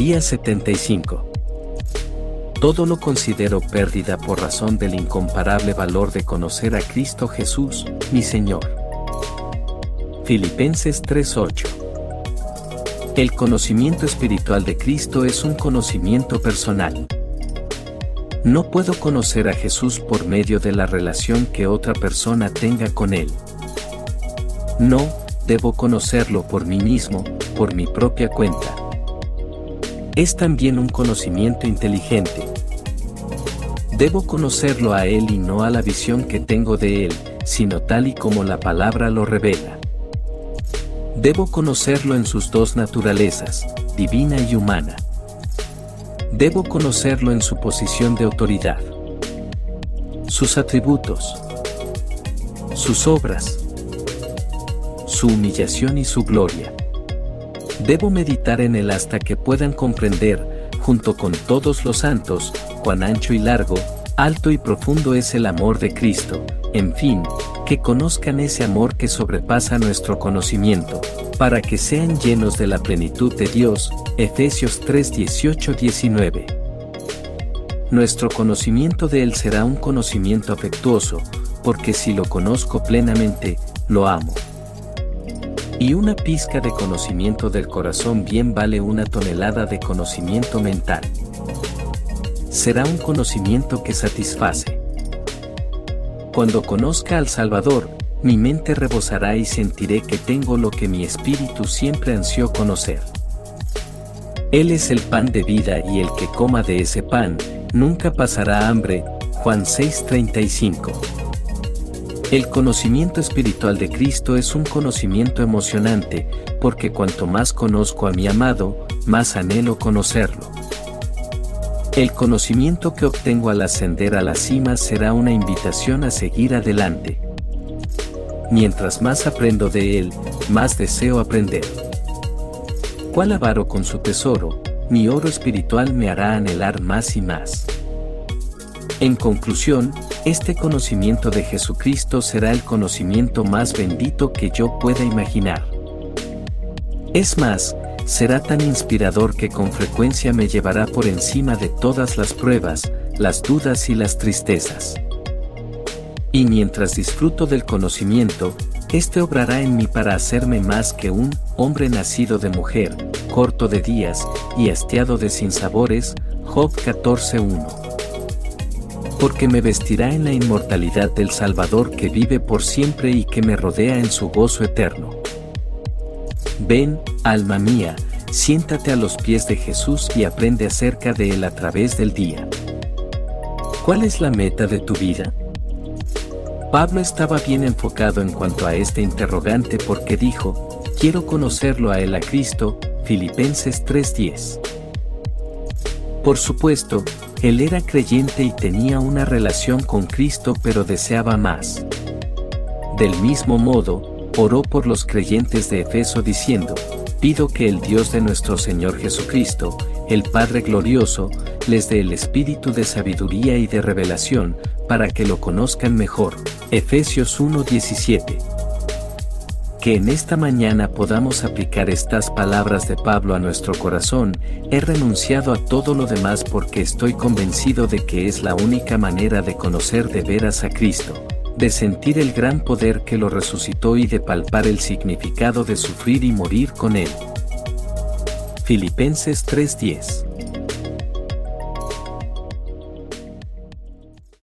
Día 75. Todo lo considero pérdida por razón del incomparable valor de conocer a Cristo Jesús, mi Señor. Filipenses 3:8. El conocimiento espiritual de Cristo es un conocimiento personal. No puedo conocer a Jesús por medio de la relación que otra persona tenga con Él. No, debo conocerlo por mí mismo, por mi propia cuenta. Es también un conocimiento inteligente. Debo conocerlo a Él y no a la visión que tengo de Él, sino tal y como la palabra lo revela. Debo conocerlo en sus dos naturalezas, divina y humana. Debo conocerlo en su posición de autoridad. Sus atributos. Sus obras. Su humillación y su gloria. Debo meditar en él hasta que puedan comprender, junto con todos los santos, cuán ancho y largo, alto y profundo es el amor de Cristo, en fin, que conozcan ese amor que sobrepasa nuestro conocimiento, para que sean llenos de la plenitud de Dios. Efesios 3, 19. Nuestro conocimiento de Él será un conocimiento afectuoso, porque si lo conozco plenamente, lo amo. Y una pizca de conocimiento del corazón bien vale una tonelada de conocimiento mental. Será un conocimiento que satisface. Cuando conozca al Salvador, mi mente rebosará y sentiré que tengo lo que mi espíritu siempre ansió conocer. Él es el pan de vida y el que coma de ese pan, nunca pasará hambre. Juan 6:35. El conocimiento espiritual de Cristo es un conocimiento emocionante, porque cuanto más conozco a mi amado, más anhelo conocerlo. El conocimiento que obtengo al ascender a la cima será una invitación a seguir adelante. Mientras más aprendo de él, más deseo aprender. ¿Cuál avaro con su tesoro? Mi oro espiritual me hará anhelar más y más. En conclusión, este conocimiento de Jesucristo será el conocimiento más bendito que yo pueda imaginar. Es más, será tan inspirador que con frecuencia me llevará por encima de todas las pruebas, las dudas y las tristezas. Y mientras disfruto del conocimiento, este obrará en mí para hacerme más que un hombre nacido de mujer, corto de días y hastiado de sinsabores, Job 14.1. Porque me vestirá en la inmortalidad del Salvador que vive por siempre y que me rodea en su gozo eterno. Ven, alma mía, siéntate a los pies de Jesús y aprende acerca de Él a través del día. ¿Cuál es la meta de tu vida? Pablo estaba bien enfocado en cuanto a este interrogante porque dijo, quiero conocerlo a Él a Cristo, Filipenses 3:10. Por supuesto, él era creyente y tenía una relación con Cristo pero deseaba más. Del mismo modo, oró por los creyentes de Efeso diciendo, pido que el Dios de nuestro Señor Jesucristo, el Padre glorioso, les dé el espíritu de sabiduría y de revelación, para que lo conozcan mejor. Efesios 1:17. Que en esta mañana podamos aplicar estas palabras de Pablo a nuestro corazón, he renunciado a todo lo demás porque estoy convencido de que es la única manera de conocer de veras a Cristo de sentir el gran poder que lo resucitó y de palpar el significado de sufrir y morir con él. Filipenses 3:10